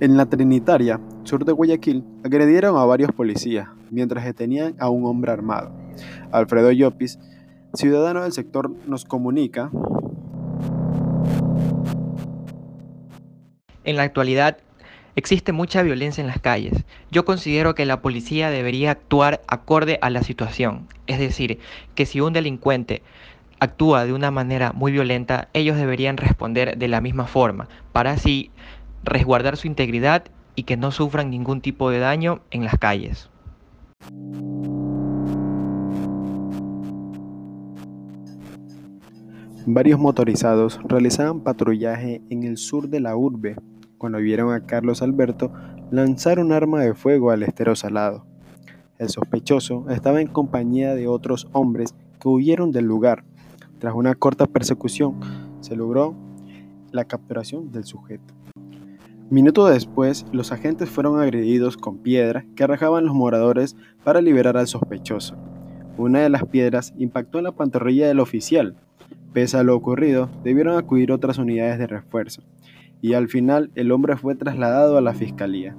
En la Trinitaria, sur de Guayaquil, agredieron a varios policías mientras detenían a un hombre armado. Alfredo Llopis, ciudadano del sector, nos comunica. En la actualidad existe mucha violencia en las calles. Yo considero que la policía debería actuar acorde a la situación. Es decir, que si un delincuente actúa de una manera muy violenta, ellos deberían responder de la misma forma, para así resguardar su integridad y que no sufran ningún tipo de daño en las calles. Varios motorizados realizaban patrullaje en el sur de la urbe cuando vieron a Carlos Alberto lanzar un arma de fuego al estero salado. El sospechoso estaba en compañía de otros hombres que huyeron del lugar. Tras una corta persecución, se logró la capturación del sujeto. Minuto después, los agentes fueron agredidos con piedras que arrojaban los moradores para liberar al sospechoso. Una de las piedras impactó en la pantorrilla del oficial. Pese a lo ocurrido, debieron acudir otras unidades de refuerzo, y al final el hombre fue trasladado a la fiscalía.